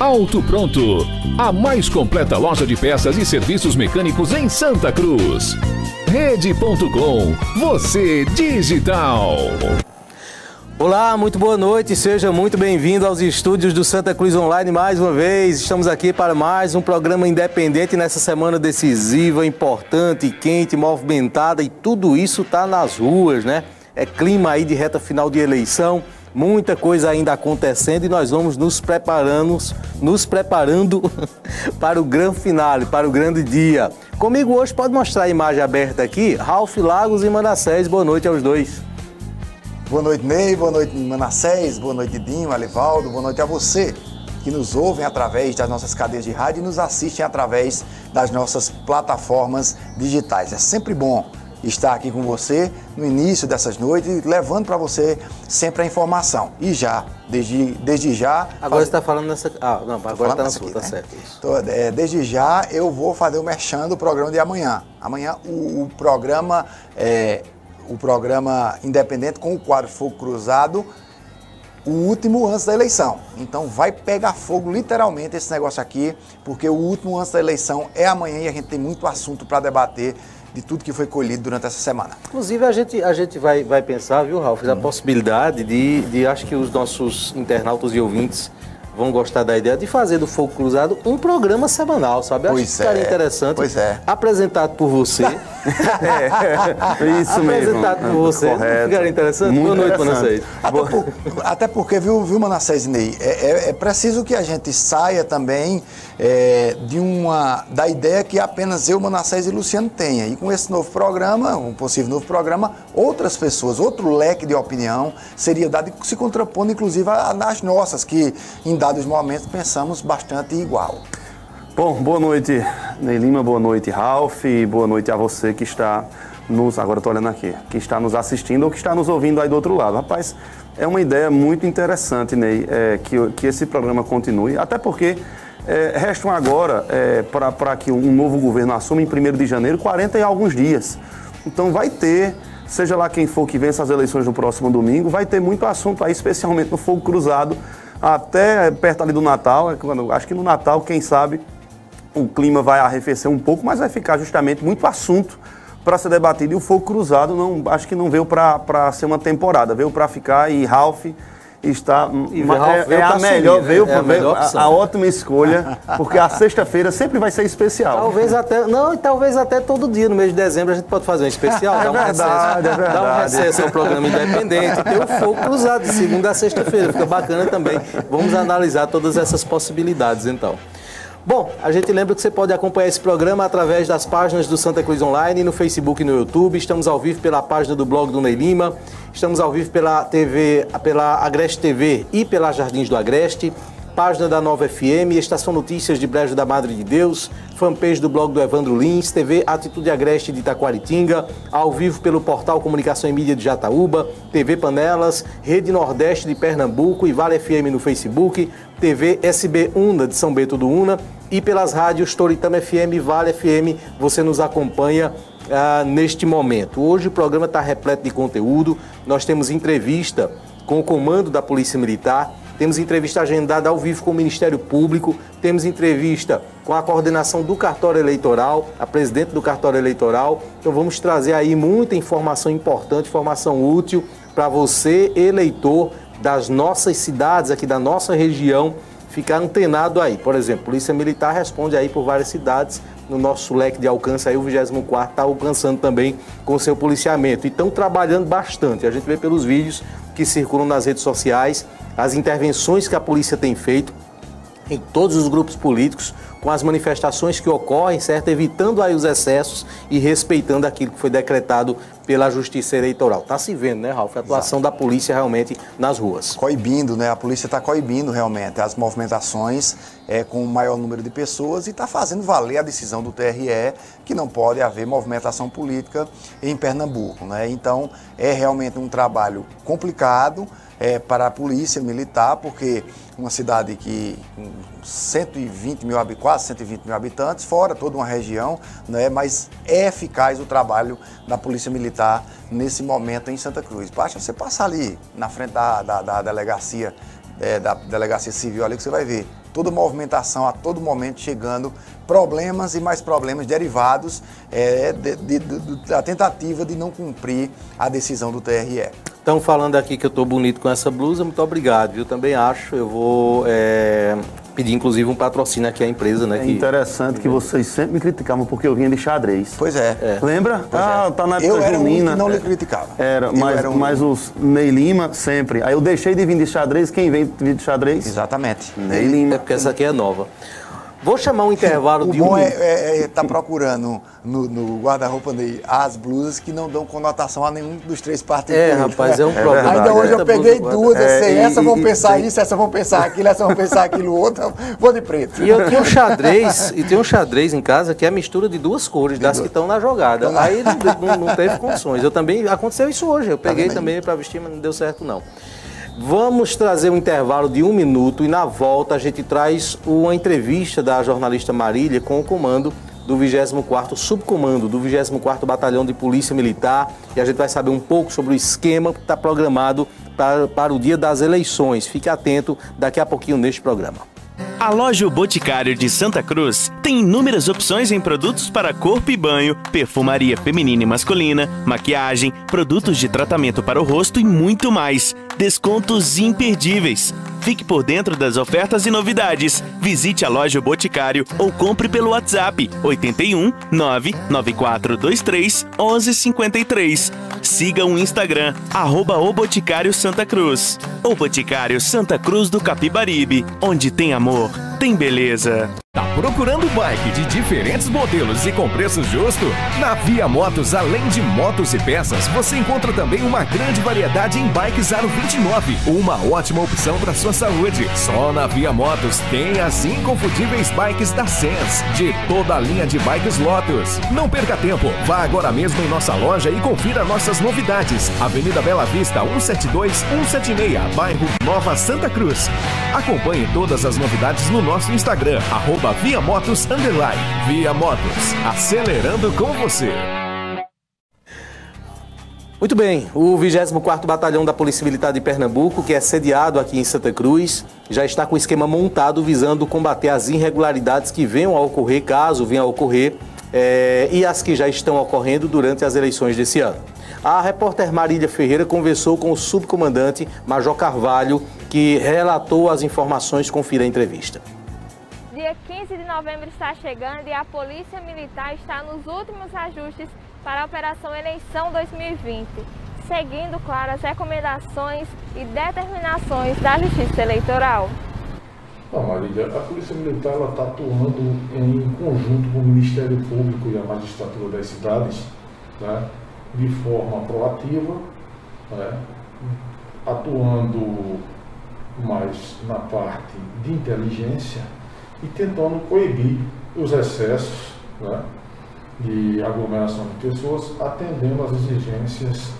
Auto Pronto, a mais completa loja de peças e serviços mecânicos em Santa Cruz. Rede.com, você digital. Olá, muito boa noite, seja muito bem-vindo aos estúdios do Santa Cruz Online mais uma vez. Estamos aqui para mais um programa independente nessa semana decisiva, importante, quente, movimentada e tudo isso está nas ruas, né? É clima aí de reta final de eleição muita coisa ainda acontecendo e nós vamos nos preparando, nos preparando para o grande finale, para o grande dia. Comigo hoje pode mostrar a imagem aberta aqui, Ralph Lagos e Manassés. Boa noite aos dois. Boa noite, Ney. Boa noite, Manassés. Boa noite, Dinho, Alivaldo. Boa noite a você que nos ouvem através das nossas cadeias de rádio e nos assistem através das nossas plataformas digitais. É sempre bom estar aqui com você no início dessas noites, levando para você sempre a informação. E já, desde, desde já. Agora você está falando nessa. Ah, não, agora está na sua, tá né? certo. Isso. É, desde já eu vou fazer o merchan do programa de amanhã. Amanhã o, o programa. É, o programa independente com o quadro Fogo Cruzado o último antes da eleição. Então vai pegar fogo literalmente esse negócio aqui, porque o último antes da eleição é amanhã e a gente tem muito assunto para debater de tudo que foi colhido durante essa semana. Inclusive, a gente, a gente vai, vai pensar, viu, Ralf, hum. a possibilidade de, de, acho que os nossos internautas e ouvintes vão gostar da ideia de fazer do Fogo Cruzado um programa semanal, sabe? Acho pois que ficaria é. interessante. Pois é. Apresentado por você. é, isso mesmo. Apresentado por você. Correto. Ficaria interessante? Muito Boa noite, Manassés. Até, por, até porque, viu, viu Manassés e Ney, é, é, é, preciso que a gente saia também é, de uma, da ideia que apenas eu, Manassés e Luciano tenha. E com esse novo programa, um possível novo programa, outras pessoas, outro leque de opinião seria dado se contrapondo, inclusive, às nossas, que em dado dados momentos pensamos bastante igual. Bom, boa noite, Ney Lima, boa noite, Ralph, e boa noite a você que está nos, agora estou olhando aqui, que está nos assistindo ou que está nos ouvindo aí do outro lado. Rapaz, é uma ideia muito interessante, Ney, é, que, que esse programa continue, até porque é, restam agora, é, para que um novo governo assuma em 1 de janeiro, 40 e alguns dias. Então vai ter, seja lá quem for que vença as eleições no próximo domingo, vai ter muito assunto aí, especialmente no fogo cruzado, até perto ali do Natal. É acho que no Natal, quem sabe, o clima vai arrefecer um pouco, mas vai ficar justamente muito assunto para ser debatido. E o fogo cruzado não, acho que não veio para ser uma temporada, veio para ficar e Ralph está e é, é, a melhor, veio, é a, veio a, a, ótima escolha, porque a sexta-feira sempre vai ser especial. Talvez até, não, talvez até todo dia no mês de dezembro a gente pode fazer um especial, é verdade, recesso, é um recesso ao programa independente, ter o fogo cruzado de segunda a sexta-feira, fica bacana também. Vamos analisar todas essas possibilidades então. Bom, a gente lembra que você pode acompanhar esse programa através das páginas do Santa Cruz Online, no Facebook e no YouTube. Estamos ao vivo pela página do blog do Ney Lima. Estamos ao vivo pela TV, pela Agreste TV e pela Jardins do Agreste. Página da Nova FM, Estação Notícias de Brejo da Madre de Deus, fanpage do blog do Evandro Lins, TV Atitude Agreste de Itaquaritinga, ao vivo pelo portal Comunicação e Mídia de Jataúba, TV Panelas, Rede Nordeste de Pernambuco e Vale FM no Facebook, TV SB Una de São Bento do Una e pelas rádios Toritama FM e Vale FM você nos acompanha ah, neste momento. Hoje o programa está repleto de conteúdo, nós temos entrevista com o comando da Polícia Militar, temos entrevista agendada ao vivo com o Ministério Público, temos entrevista com a coordenação do cartório eleitoral, a presidente do cartório eleitoral. Então vamos trazer aí muita informação importante, informação útil para você, eleitor, das nossas cidades, aqui da nossa região, ficar antenado aí. Por exemplo, Polícia Militar responde aí por várias cidades, no nosso leque de alcance aí o 24 está alcançando também com seu policiamento. E estão trabalhando bastante. A gente vê pelos vídeos que circulam nas redes sociais, as intervenções que a polícia tem feito em todos os grupos políticos, com as manifestações que ocorrem, certo? Evitando aí os excessos e respeitando aquilo que foi decretado pela Justiça Eleitoral. Está se vendo, né, Ralf? A atuação Exato. da polícia realmente nas ruas. Coibindo, né? A polícia está coibindo realmente as movimentações é, com o maior número de pessoas e está fazendo valer a decisão do TRE que não pode haver movimentação política em Pernambuco, né? Então, é realmente um trabalho complicado é, para a polícia militar, porque uma cidade que 120 mil, quase 120 mil habitantes, fora toda uma região, né, mas é eficaz o trabalho da Polícia Militar nesse momento em Santa Cruz. Basta você passar ali na frente da, da, da delegacia, é, da delegacia civil ali que você vai ver toda movimentação a todo momento chegando, problemas e mais problemas derivados é, de, de, de, da tentativa de não cumprir a decisão do TRE. Estão falando aqui que eu estou bonito com essa blusa, muito obrigado, eu também acho. Eu vou é, pedir, inclusive, um patrocínio aqui à empresa, né? É que... interessante que vocês sempre me criticavam porque eu vinha de xadrez. Pois é. é. Lembra? Pois ah, é. tá na época eu era junina. Um não lhe criticava. Era, mas, era um... mas os Ney Lima sempre. Aí eu deixei de vir de xadrez, quem vem de xadrez? Exatamente. Ney Lima. É porque essa aqui é nova. Vou chamar um intervalo o de bom um é estar é, é, tá procurando no, no guarda-roupa dele as blusas que não dão conotação a nenhum dos três partidos. É, rapaz, é um é problema. Ainda hoje eu peguei duas, assim, essa vão pensar isso, essa vão pensar aquilo, essa vão pensar aquilo outro, vou de preto. E eu tenho um xadrez, e tem um xadrez em casa que é a mistura de duas cores, de das duas. que estão na jogada. Aí não, não, não, teve condições. Eu também, aconteceu isso hoje, eu peguei tá também para vestir, mas não deu certo não. Vamos trazer um intervalo de um minuto e na volta a gente traz uma entrevista da jornalista Marília com o comando do 24º Subcomando, do 24º Batalhão de Polícia Militar e a gente vai saber um pouco sobre o esquema que está programado para, para o dia das eleições. Fique atento daqui a pouquinho neste programa. A loja o Boticário de Santa Cruz tem inúmeras opções em produtos para corpo e banho, perfumaria feminina e masculina, maquiagem, produtos de tratamento para o rosto e muito mais descontos imperdíveis. Fique por dentro das ofertas e novidades. Visite a loja Boticário ou compre pelo WhatsApp 81 99423 1153. Siga o Instagram, arroba o Boticário Santa Cruz. O Boticário Santa Cruz do Capibaribe, onde tem amor, tem beleza. Tá procurando bike de diferentes modelos e com preço justo? Na Via Motos, além de motos e peças, você encontra também uma grande variedade em bikes Aro 29. Uma ótima opção para sua saúde. Só na Via Motos tem as inconfundíveis bikes da Sens, de toda a linha de bikes Lotus. Não perca tempo, vá agora mesmo em nossa loja e confira nossas novidades. Avenida Bela Vista, 172 176, bairro Nova Santa Cruz. Acompanhe todas as novidades no nosso Instagram, arroba Via Motos Underline. Via Motos, acelerando com você. Muito bem, o 24º Batalhão da Polícia Militar de Pernambuco, que é sediado aqui em Santa Cruz, já está com o esquema montado visando combater as irregularidades que venham a ocorrer, caso venham a ocorrer, é, e as que já estão ocorrendo durante as eleições desse ano. A repórter Marília Ferreira conversou com o subcomandante Major Carvalho, que relatou as informações. Confira a entrevista 15 de novembro está chegando e a Polícia Militar está nos últimos ajustes para a Operação Eleição 2020, seguindo, claro, as recomendações e determinações da Justiça Eleitoral. Não, Marília, a Polícia Militar está atuando em conjunto com o Ministério Público e a magistratura das cidades, né, de forma proativa, né, atuando mais na parte de inteligência e tentando coibir os excessos né, de aglomeração de pessoas, atendendo às exigências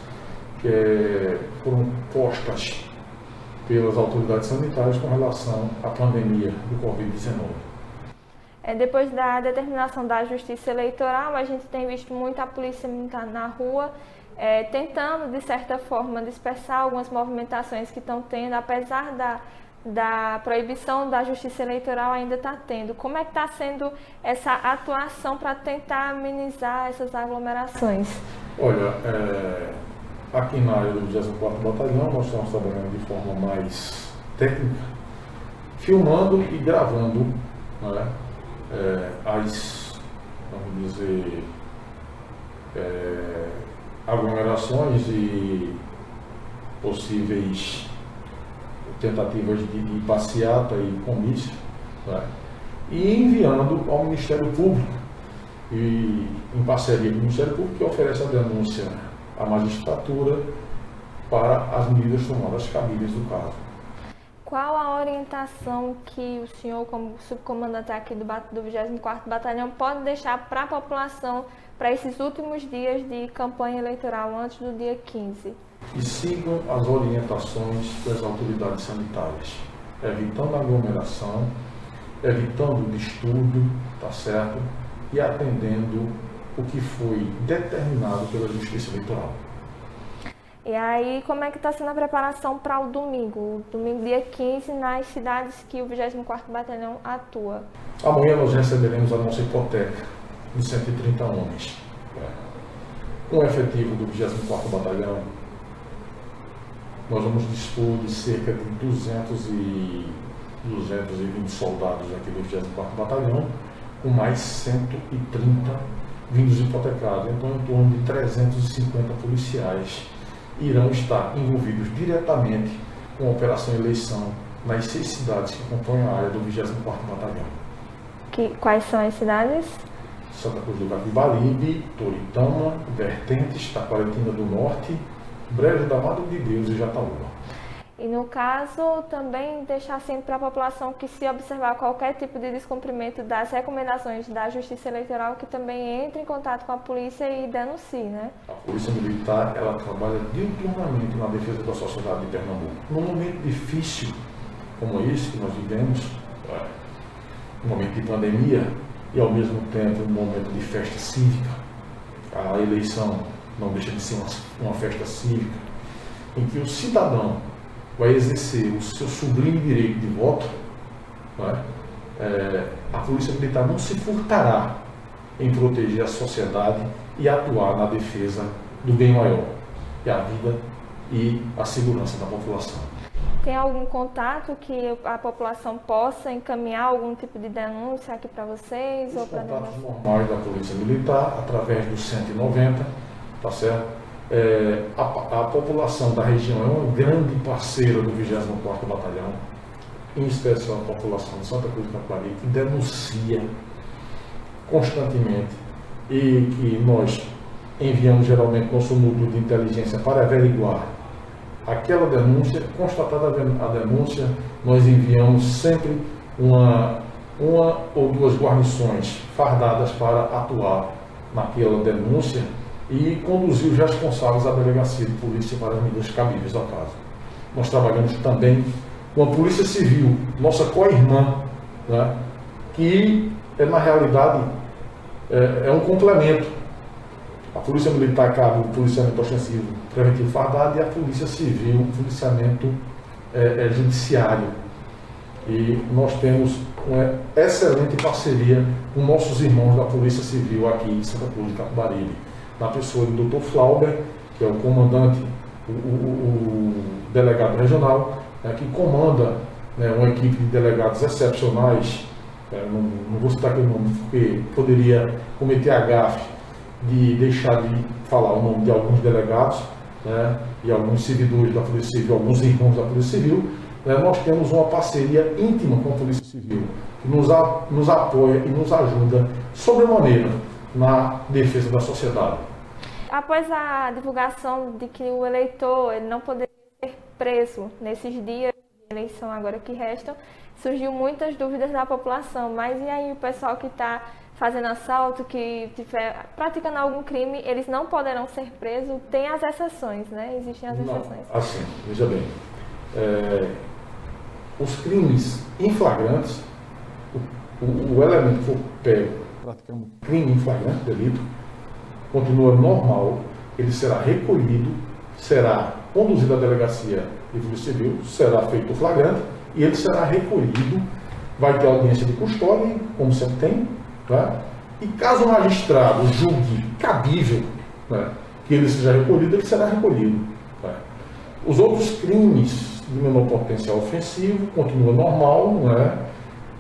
que foram postas pelas autoridades sanitárias com relação à pandemia do Covid-19. É, depois da determinação da Justiça Eleitoral, a gente tem visto muita polícia militar na rua é, tentando, de certa forma, dispersar algumas movimentações que estão tendo, apesar da da proibição da justiça eleitoral ainda está tendo. Como é que está sendo essa atuação para tentar amenizar essas aglomerações? Olha, é, aqui na área do 24 Batalhão nós estamos trabalhando de forma mais técnica, filmando e gravando né, é, as, vamos dizer, é, aglomerações e possíveis tentativas de, de passeata e comício, né, e enviando ao Ministério Público, e em parceria com o Ministério Público, que oferece a denúncia à magistratura para as medidas tomadas cabíveis do caso. Qual a orientação que o senhor, como subcomandante aqui do, do 24º Batalhão, pode deixar para a população para esses últimos dias de campanha eleitoral, antes do dia 15? Que sigam as orientações das autoridades sanitárias, evitando aglomeração, evitando distúrbio, tá certo? E atendendo o que foi determinado pela Justiça Eleitoral. E aí, como é que está sendo a preparação para o domingo? Domingo, dia 15, nas cidades que o 24º Batalhão atua. Amanhã nós receberemos a nossa hipoteca de 130 homens. Com o efetivo do 24º Batalhão, nós vamos dispor de cerca de 200 e 220 soldados aqui do 24º Batalhão, com mais 130 vindos hipotecados. Então, em torno de 350 policiais irão estar envolvidos diretamente com a operação eleição nas seis cidades que compõem a área do 24º Batalhão. Que, quais são as cidades? Santa Cruz do Capibaribe, Toritama, Vertentes, Taquaritinga do Norte, Brejo da Madre de Deus e Jataúba. E no caso, também deixar sempre para a população que se observar qualquer tipo de descumprimento das recomendações da Justiça Eleitoral, que também entre em contato com a polícia e denuncie, né? A Polícia Militar, ela trabalha diuturnamente na defesa da sociedade de Pernambuco. Num momento difícil como esse que nós vivemos, é, um momento de pandemia e ao mesmo tempo um momento de festa cívica, a eleição não deixa de ser uma, uma festa cívica, em que o cidadão vai exercer o seu sublime direito de voto, é? É, a Polícia Militar não se furtará em proteger a sociedade e atuar na defesa do bem maior, que é a vida e a segurança da população. Tem algum contato que a população possa encaminhar algum tipo de denúncia aqui para vocês? Os ou contatos normais da Polícia Militar, através do 190, tá certo? É, a, a, população da região é uma grande parceira do 24º Batalhão, em especial a população de Santa Cruz do Capari, que denuncia constantemente e que nós enviamos geralmente nosso núcleo de inteligência para averiguar aquela denúncia, constatada a denúncia, nós enviamos sempre uma, uma ou duas guarnições fardadas para atuar naquela denúncia e conduzir os responsáveis à delegacia de polícia para as medidas cabíveis ao caso. Nós trabalhamos também com a Polícia Civil, nossa co-irmã, né, que é, na realidade é, é, um complemento. A Polícia Militar cabe o policiamento ostensivo preventivo fardado e a Polícia Civil o policiamento é, é, judiciário. E nós temos uma excelente parceria com nossos irmãos da Polícia Civil aqui em Santa Cruz de Capibaribe na pessoa do Dr. Flauber, que é o comandante, o, o, o delegado regional, né, que comanda né, uma equipe de delegados excepcionais. É, não, não, vou citar aquele nome, porque poderia cometer a gafe de deixar de falar o nome de alguns delegados né, e alguns servidores da Polícia Civil, alguns irmãos da Polícia Civil. Né, nós temos uma parceria íntima com a Polícia Civil, que nos, a, nos apoia e nos ajuda sobremaneira na defesa da sociedade. Após a divulgação de que o eleitor ele não poderia ser preso nesses dias de eleição agora que restam, surgiu muitas dúvidas da população. Mas e aí o pessoal que está fazendo assalto, que estiver praticando algum crime, eles não poderão ser presos? Tem as exceções, né? Existem as não, exceções. Assim, veja bem. É, os crimes em flagrantes, o, o, o elemento que for pego praticando crime em flagrante, delito, continua normal, ele será recolhido, será conduzido à delegacia de polícia civil, será feito o flagrante e ele será recolhido, vai ter audiência de custódia, como sempre tem, tá? e caso o magistrado julgue cabível né, que ele seja recolhido, ele será recolhido. Tá? Os outros crimes de menor potencial ofensivo, continua normal, não é?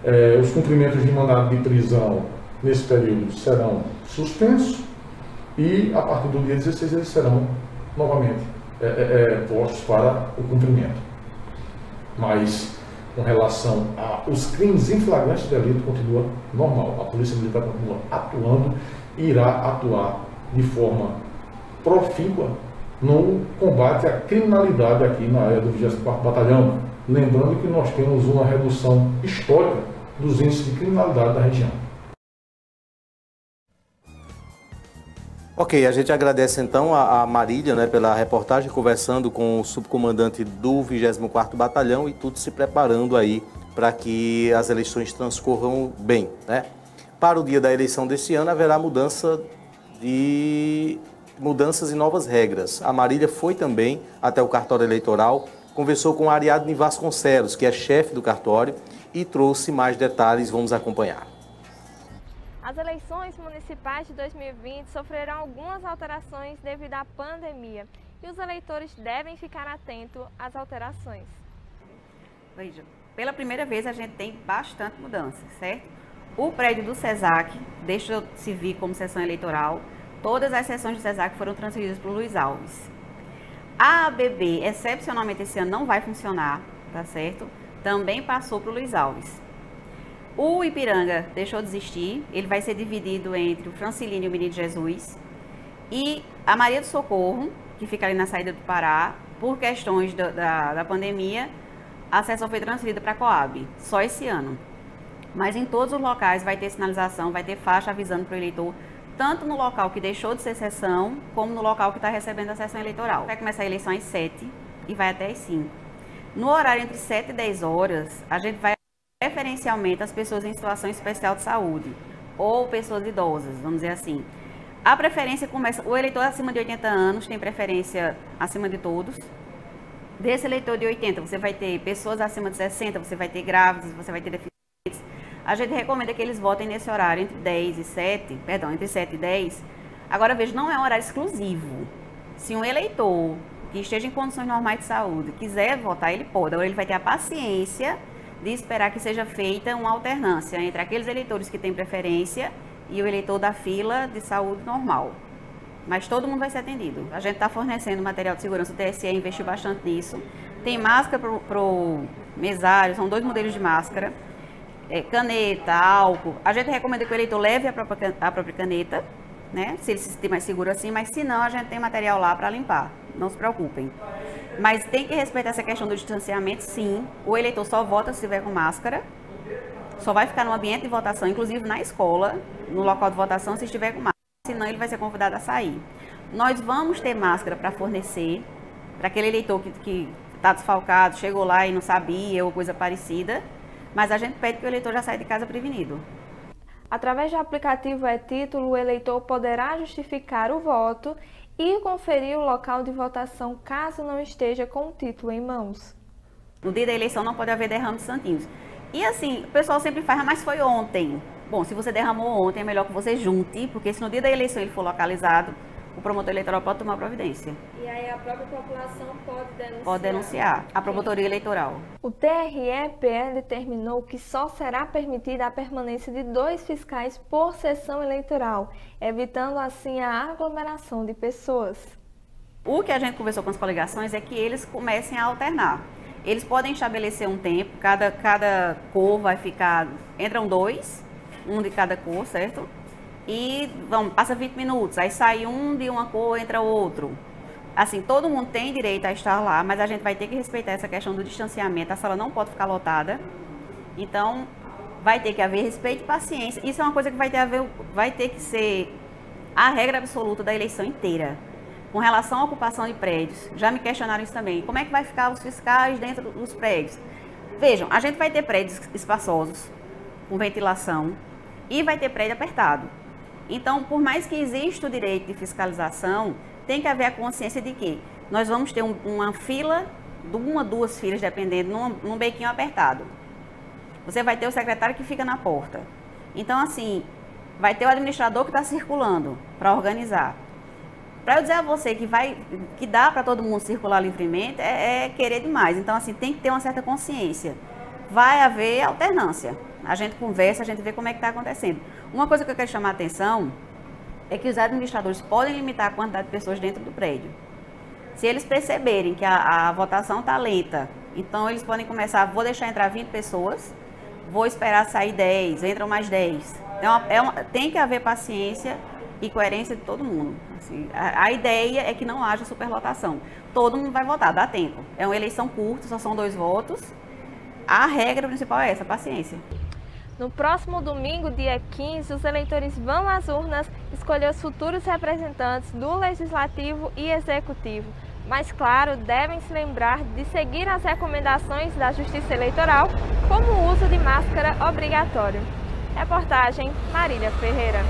é os cumprimentos de mandado de prisão nesse período serão suspensos e a partir do dia 16 eles serão novamente é, é, é, postos para o cumprimento. Mas com relação aos crimes em flagrante de delito continua normal. A Polícia Militar continua atuando e irá atuar de forma profícua no combate à criminalidade aqui na área do 24 Batalhão. Lembrando que nós temos uma redução histórica dos índices de criminalidade da região. Ok, a gente agradece então a, a Marília né, pela reportagem, conversando com o subcomandante do 24º Batalhão e tudo se preparando aí para que as eleições transcorram bem. Né? Para o dia da eleição desse ano haverá mudança de mudanças e novas regras. A Marília foi também até o cartório eleitoral, conversou com Ariadne Vasconcelos, que é chefe do cartório, e trouxe mais detalhes. Vamos acompanhar. As eleições municipais de 2020 sofrerão algumas alterações devido à pandemia e os eleitores devem ficar atentos às alterações. Veja, pela primeira vez a gente tem bastante mudança, certo? O prédio do CESAC deixa de se vir como sessão eleitoral. Todas as sessões do CESAC foram transferidas para o Luiz Alves. A ABB, excepcionalmente esse ano, não vai funcionar, tá certo? Também passou para o Luiz Alves. O Ipiranga deixou de existir, ele vai ser dividido entre o Francilino e o Menino Jesus. E a Maria do Socorro, que fica ali na saída do Pará, por questões da, da, da pandemia, a sessão foi transferida para a Coab, só esse ano. Mas em todos os locais vai ter sinalização, vai ter faixa avisando para o eleitor, tanto no local que deixou de ser sessão, como no local que está recebendo a sessão eleitoral. Vai começar a eleição às 7 e vai até às 5. No horário entre 7 e 10 horas, a gente vai preferencialmente as pessoas em situação especial de saúde ou pessoas idosas, vamos dizer assim. A preferência começa, o eleitor acima de 80 anos tem preferência acima de todos. Desse eleitor de 80, você vai ter pessoas acima de 60, você vai ter grávidas, você vai ter deficientes. A gente recomenda que eles votem nesse horário entre 10 e 7, perdão, entre 7 e 10. Agora veja, não é um horário exclusivo. Se um eleitor que esteja em condições normais de saúde quiser votar, ele pode. Agora ele vai ter a paciência de esperar que seja feita uma alternância entre aqueles eleitores que têm preferência e o eleitor da fila de saúde normal. Mas todo mundo vai ser atendido. A gente está fornecendo material de segurança, o TSE investiu bastante nisso. Tem máscara para o mesário, são dois modelos de máscara. É, caneta, álcool. A gente recomenda que o eleitor leve a própria, a própria caneta, né? Se ele se sentir mais seguro assim, mas se não, a gente tem material lá para limpar. Não se preocupem. Mas tem que respeitar essa questão do distanciamento, sim. O eleitor só vota se estiver com máscara. Só vai ficar no ambiente de votação, inclusive na escola, no local de votação, se estiver com máscara. Senão ele vai ser convidado a sair. Nós vamos ter máscara para fornecer para aquele eleitor que está desfalcado, chegou lá e não sabia ou coisa parecida. Mas a gente pede que o eleitor já saia de casa prevenido. Através do aplicativo e-título, o eleitor poderá justificar o voto e conferir o local de votação caso não esteja com o título em mãos. No dia da eleição não pode haver derrame de santinhos. E assim, o pessoal sempre faz, ah, mas foi ontem. Bom, se você derramou ontem, é melhor que você junte, porque se no dia da eleição ele for localizado, o promotor eleitoral pode tomar providência. E aí a própria população pode denunciar? Pode denunciar a promotoria eleitoral. O TRE-PE determinou que só será permitida a permanência de dois fiscais por sessão eleitoral, evitando assim a aglomeração de pessoas. O que a gente conversou com as coligações é que eles comecem a alternar. Eles podem estabelecer um tempo, cada, cada cor vai ficar, entram dois, um de cada cor, certo? E vamos, passa 20 minutos, aí sai um de uma cor, entra outro. Assim, todo mundo tem direito a estar lá, mas a gente vai ter que respeitar essa questão do distanciamento. A sala não pode ficar lotada. Então, vai ter que haver respeito e paciência. Isso é uma coisa que vai ter, vai ter que ser a regra absoluta da eleição inteira. Com relação à ocupação de prédios, já me questionaram isso também. Como é que vai ficar os fiscais dentro dos prédios? Vejam, a gente vai ter prédios espaçosos, com ventilação, e vai ter prédio apertado. Então, por mais que exista o direito de fiscalização, tem que haver a consciência de que nós vamos ter um, uma fila, uma, duas filas, dependendo, num, num bequinho apertado. Você vai ter o secretário que fica na porta. Então, assim, vai ter o administrador que está circulando para organizar. Para eu dizer a você que vai, que dá para todo mundo circular livremente, é, é, querer demais. Então, assim, tem que ter uma certa consciência. Vai haver alternância. A gente conversa, a gente vê como é que está acontecendo. Uma coisa que eu quero chamar a atenção é que os administradores podem limitar a quantidade de pessoas dentro do prédio. Se eles perceberem que a, a votação está lenta, então eles podem começar, vou deixar entrar 20 pessoas, vou esperar sair 10, entram mais 10. Então, é uma, tem que haver paciência e coerência de todo mundo. Assim, a, a, ideia é que não haja superlotação. Todo mundo vai votar, dá tempo. É uma eleição curta, só são dois votos. A regra principal é essa, paciência. No próximo domingo, dia 15, os eleitores vão às urnas escolher os futuros representantes do Legislativo e Executivo. Mas, claro, devem se lembrar de seguir as recomendações da Justiça Eleitoral, como o uso de máscara obrigatório. Reportagem Marília Ferreira.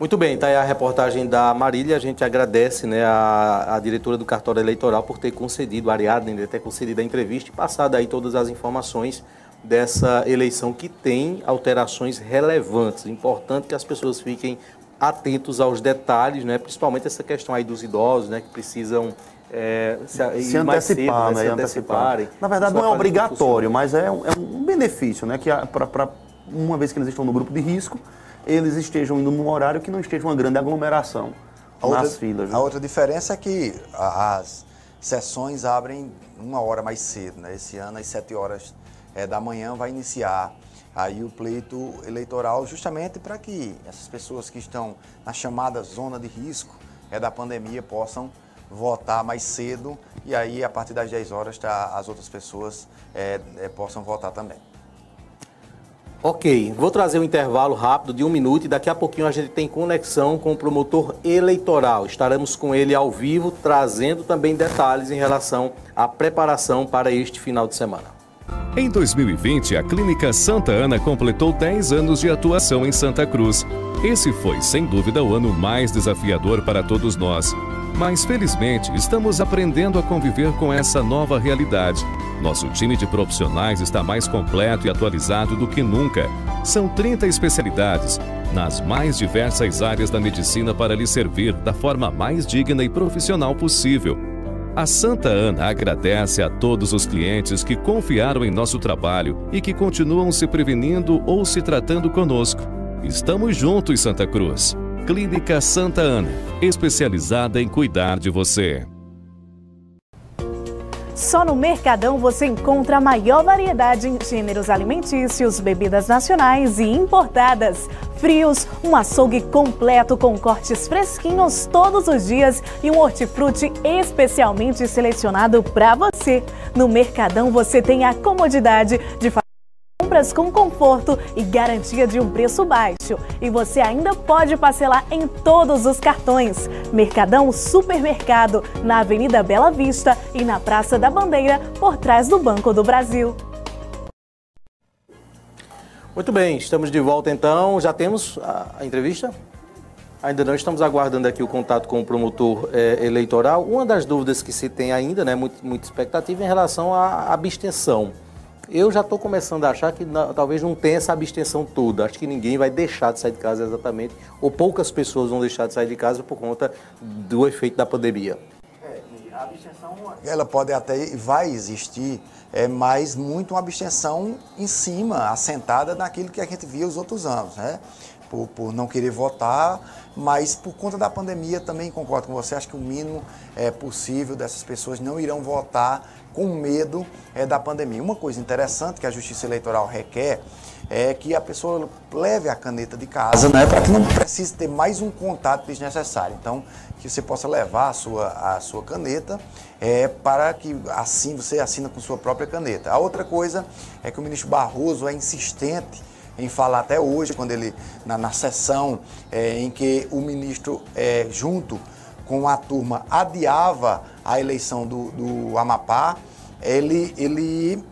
Muito bem, está aí a reportagem da Marília. A gente agradece né, a, a diretora do cartório eleitoral por ter concedido, a Ariadne, de ter concedido a entrevista e passado aí todas as informações dessa eleição que tem alterações relevantes. Importante que as pessoas fiquem atentos aos detalhes, né, principalmente essa questão aí dos idosos, né, que precisam é, se, se antecipar, cedo, né, né, se anteciparem. Na verdade, não é obrigatório, mas é um, é um benefício, né, que para uma vez que eles estão no grupo de risco, eles estejam indo num horário que não esteja uma grande aglomeração a nas outra, filas. Né? A outra diferença é que as sessões abrem uma hora mais cedo. Né? Esse ano, às 7 horas é, da manhã, vai iniciar aí o pleito eleitoral, justamente para que essas pessoas que estão na chamada zona de risco é, da pandemia possam votar mais cedo e aí a partir das 10 horas tá, as outras pessoas é, é, possam votar também. Ok, vou trazer um intervalo rápido de um minuto e daqui a pouquinho a gente tem conexão com o promotor eleitoral. Estaremos com ele ao vivo, trazendo também detalhes em relação à preparação para este final de semana. Em 2020, a Clínica Santa Ana completou 10 anos de atuação em Santa Cruz. Esse foi, sem dúvida, o ano mais desafiador para todos nós. Mas felizmente estamos aprendendo a conviver com essa nova realidade. Nosso time de profissionais está mais completo e atualizado do que nunca. São 30 especialidades nas mais diversas áreas da medicina para lhe servir da forma mais digna e profissional possível. A Santa Ana agradece a todos os clientes que confiaram em nosso trabalho e que continuam se prevenindo ou se tratando conosco. Estamos juntos, Santa Cruz. Clínica Santa Ana, especializada em cuidar de você. Só no Mercadão você encontra a maior variedade em gêneros alimentícios, bebidas nacionais e importadas. Frios, um açougue completo com cortes fresquinhos todos os dias e um hortifruti especialmente selecionado para você. No Mercadão você tem a comodidade de fazer compras com conforto e garantia de um preço baixo. E você ainda pode parcelar em todos os cartões. Mercadão Supermercado, na Avenida Bela Vista e na Praça da Bandeira, por trás do Banco do Brasil. Muito bem, estamos de volta então. Já temos a, entrevista? Ainda não estamos aguardando aqui o contato com o promotor é, eleitoral. Uma das dúvidas que se tem ainda, né, muito, muita expectativa em relação à abstenção. Eu já estou começando a achar que não, talvez não tenha essa abstenção toda. Acho que ninguém vai deixar de sair de casa exatamente, ou poucas pessoas vão deixar de sair de casa por conta do efeito da pandemia. É, a abstenção, ela pode até, vai existir, é, mas muito uma abstenção em cima, assentada naquilo que a gente via os outros anos, né? Por, por não querer votar, mas por conta da pandemia também concordo com você, acho que o mínimo é possível dessas pessoas não irão votar com medo é, da pandemia. Uma coisa interessante que a Justiça Eleitoral requer é que a pessoa leve a caneta de casa, né, para que não precise ter mais um contato desnecessário. Então, que você possa levar a sua, a sua caneta é, para que assim você assina com sua própria caneta. A outra coisa é que o ministro Barroso é insistente em falar até hoje, quando ele, na, na sessão é, em que o ministro, é, junto com a turma, adiava a eleição do, do Amapá, ele, ele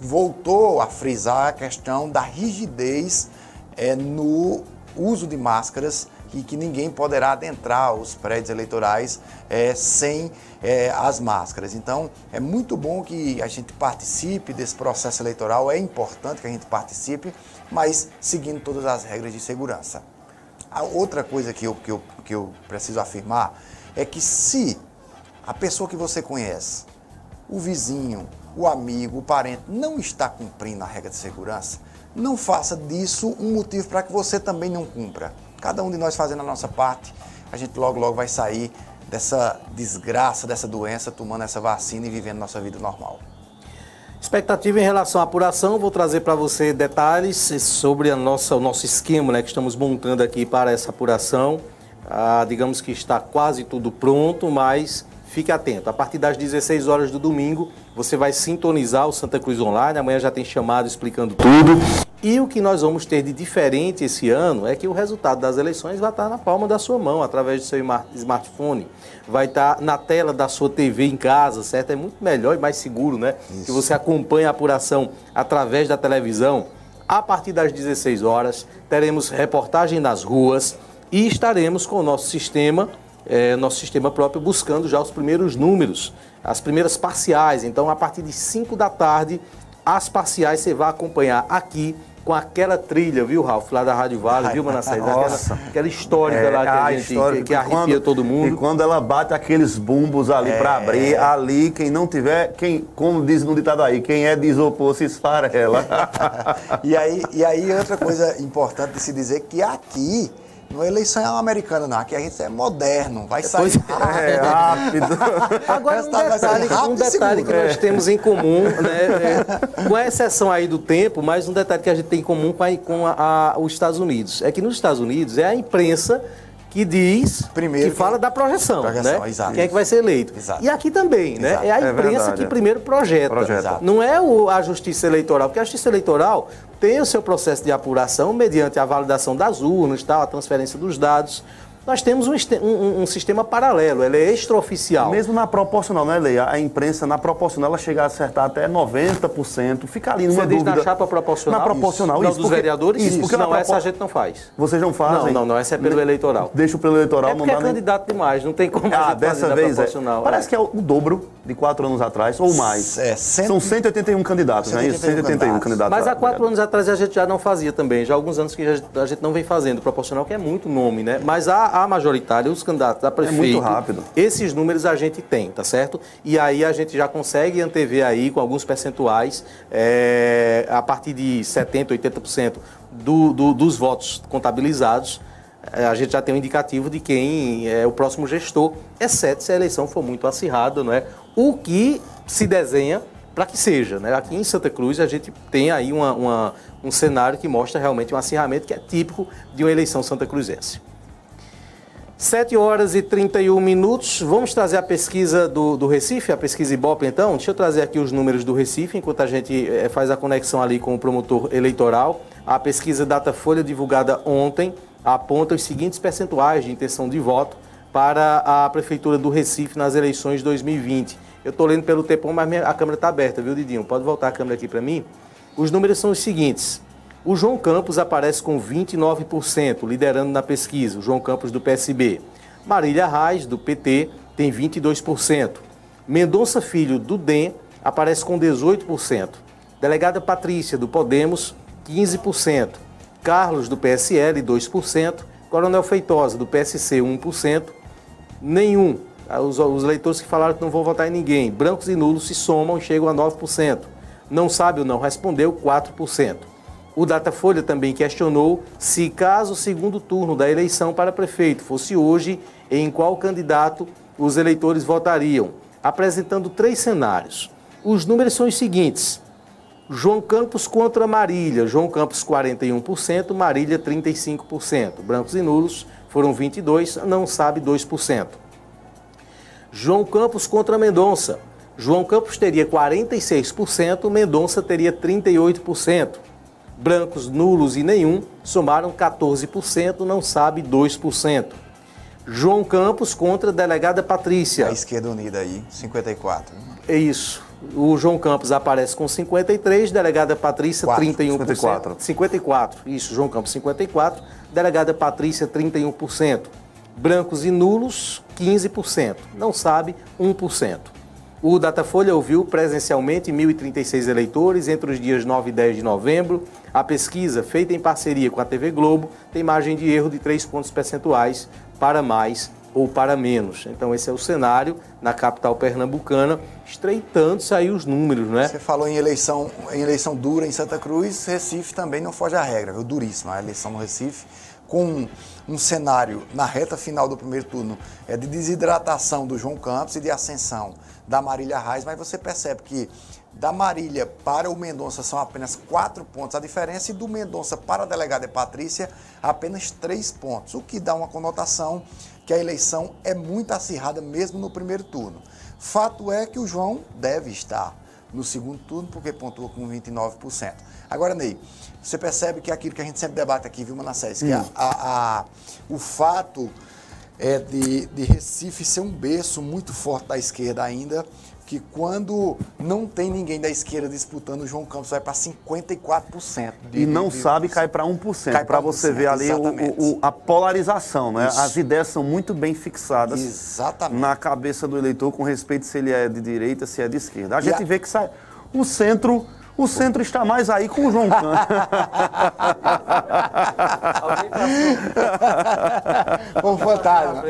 voltou a frisar a questão da rigidez é, no uso de máscaras e que ninguém poderá adentrar os prédios eleitorais é, sem é, as máscaras. Então, é muito bom que a gente participe desse processo eleitoral, é importante que a gente participe, mas seguindo todas as regras de segurança. A outra coisa que eu, que, eu, que eu preciso afirmar é que se a pessoa que você conhece, o vizinho, o amigo, o parente, não está cumprindo a regra de segurança, não faça disso um motivo para que você também não cumpra. Cada um de nós fazendo a nossa parte, a gente logo, logo vai sair dessa desgraça, dessa doença, tomando essa vacina e vivendo nossa vida normal. Expectativa em relação à apuração, vou trazer para você detalhes sobre a nossa, o nosso esquema né, que estamos montando aqui para essa apuração. Ah, digamos que está quase tudo pronto, mas fique atento. A partir das 16 horas do domingo, você vai sintonizar o Santa Cruz Online. Amanhã já tem chamado explicando tudo. E o que nós vamos ter de diferente esse ano é que o resultado das eleições vai estar na palma da sua mão, através do seu smartphone. Vai estar na tela da sua TV em casa, certo? É muito melhor e mais seguro, né? Isso. Que você acompanhe a apuração através da televisão. A partir das 16 horas, teremos reportagem nas ruas e estaremos com o nosso sistema, é, nosso sistema próprio, buscando já os primeiros números, as primeiras parciais. Então, a partir de 5 da tarde, as parciais você vai acompanhar aqui com aquela trilha, viu, Ralf, lá da Rádio Vale, viu, Manassés? Aquela, aquela histórica é, lá que a, a gente história, que, que arrepia quando, todo mundo. E quando ela bate aqueles bumbos ali é. para abrir, ali, quem não tiver, quem, como diz no ditado aí, quem é de isopor se esfarela. e, aí, e aí, outra coisa importante de se dizer que aqui não é eleição americana, não. Aqui a gente é moderno, vai sair pois rápido. É, rápido. Agora, um detalhe, um detalhe que nós temos em comum, né, é, com exceção aí do tempo, mas um detalhe que a gente tem em comum com, a, com a, a, os Estados Unidos, é que nos Estados Unidos é a imprensa que diz, primeiro que, fala da projeção, projeção né? Exato. Quem é que vai ser eleito. Exato. E aqui também, né? exato. né? É a imprensa é que primeiro projeta. projeta. Não é o, a justiça eleitoral, porque a justiça eleitoral tem o seu processo de apuração mediante a validação das urnas, tal, a transferência dos dados nós temos um, um, um, sistema paralelo, ele é extraoficial. Mesmo na proporcional, né, Leia? A imprensa, na proporcional, ela chega a acertar até 90%, fica ali numa Você dúvida. diz na chapa proporcional? Na proporcional, isso. isso dos porque, vereadores? Isso, porque não, propor... essa a gente não faz. Vocês não fazem? Não, não, não essa é pelo eleitoral. Deixa o pelo eleitoral, é não dá é candidato nem... demais, não tem como ah, dessa vez é. Parece é. que é o dobro de quatro anos atrás, ou mais. É, cento... São 181 candidatos, 181 não é isso? 181 candidatos. Mas há quatro anos atrás a gente já não fazia também, já há alguns anos que a gente não vem fazendo proporcional, que é muito nome, né? Mas a, a majoritária, os candidatos a prefeito. É muito rápido. Esses números a gente tem, tá certo? E aí a gente já consegue antever aí com alguns percentuais, é, a partir de 70%, 80% do, do, dos votos contabilizados, é, a gente já tem um indicativo de quem é o próximo gestor, exceto se a eleição for muito acirrada, não é? O que se desenha para que seja. Né? Aqui em Santa Cruz a gente tem aí uma, uma, um cenário que mostra realmente um acirramento que é típico de uma eleição santa cruzense. 7 horas e 31 minutos. Vamos trazer a pesquisa do, do Recife, a pesquisa Ibope, então. Deixa eu trazer aqui os números do Recife, enquanto a gente é, faz a conexão ali com o promotor eleitoral. A pesquisa Datafolha, divulgada ontem, aponta os seguintes percentuais de intenção de voto para a Prefeitura do Recife nas eleições de 2020. Eu estou lendo pelo Tepom, mas minha, a câmera está aberta, viu, Didinho? Pode voltar a câmera aqui para mim? Os números são os seguintes. O João Campos aparece com 29%, liderando na pesquisa, o João Campos do PSB. Marília Reis, do PT, tem 22%. Mendonça Filho, do DEM, aparece com 18%. Delegada Patrícia, do Podemos, 15%. Carlos, do PSL, 2%. Coronel Feitosa, do PSC, 1%. Nenhum. Os, os eleitores que falaram que não vão votar em ninguém. Brancos e nulos se somam e chegam a 9%. Não sabe ou não respondeu, 4%. O Datafolha também questionou se, caso o segundo turno da eleição para prefeito fosse hoje, em qual candidato os eleitores votariam, apresentando três cenários. Os números são os seguintes: João Campos contra Marília, João Campos 41%, Marília 35%. Brancos e nulos foram 22, não sabe 2%. João Campos contra Mendonça. João Campos teria 46%, Mendonça teria 38% brancos nulos e nenhum somaram 14%, não sabe 2%. João Campos contra a delegada Patrícia. A esquerda unida aí, 54. É isso. O João Campos aparece com 53, delegada Patrícia 4, 31%. 54. 54. Isso, João Campos 54, delegada Patrícia 31%. Brancos e nulos 15%. Não sabe 1%. O Datafolha ouviu presencialmente 1.036 eleitores entre os dias 9 e 10 de novembro. A pesquisa, feita em parceria com a TV Globo, tem margem de erro de 3 pontos percentuais para mais ou para menos. Então esse é o cenário na capital pernambucana, estreitando-se os números, não é? Você falou em eleição, em eleição dura em Santa Cruz, Recife também não foge à regra, viu? Duríssima a eleição no Recife, com um cenário na reta final do primeiro turno é de desidratação do João Campos e de ascensão da Marília Reis, mas você percebe que da Marília para o Mendonça são apenas quatro pontos a diferença e do Mendonça para a delegada Patrícia apenas três pontos, o que dá uma conotação que a eleição é muito acirrada mesmo no primeiro turno. Fato é que o João deve estar no segundo turno porque pontua com 29%. Agora, Ney, você percebe que é aquilo que a gente sempre debate aqui, viu, Manassés, que hum. a, a, a, o fato é de, de Recife ser um berço muito forte da esquerda ainda, que quando não tem ninguém da esquerda disputando, o João Campos vai para 54%. De, e não de, sabe, cai para 1%. Para você ver ali o, o, a polarização, né? Isso. As ideias são muito bem fixadas exatamente. na cabeça do eleitor com respeito se ele é de direita, se é de esquerda. A e gente a... vê que sai o centro o centro está mais aí com o João Campos. um fantasma.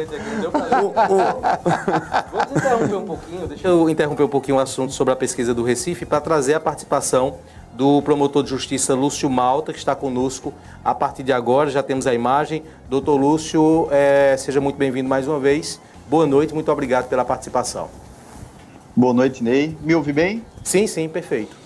Vamos interromper um pouquinho, deixa eu interromper um pouquinho o assunto sobre a pesquisa do Recife para trazer a participação do promotor de justiça Lúcio Malta, que está conosco a partir de agora. Já temos a imagem. Doutor Lúcio, é, seja muito bem-vindo mais uma vez. Boa noite, muito obrigado pela participação. Boa noite, Ney. Me ouve bem? Sim, sim, perfeito.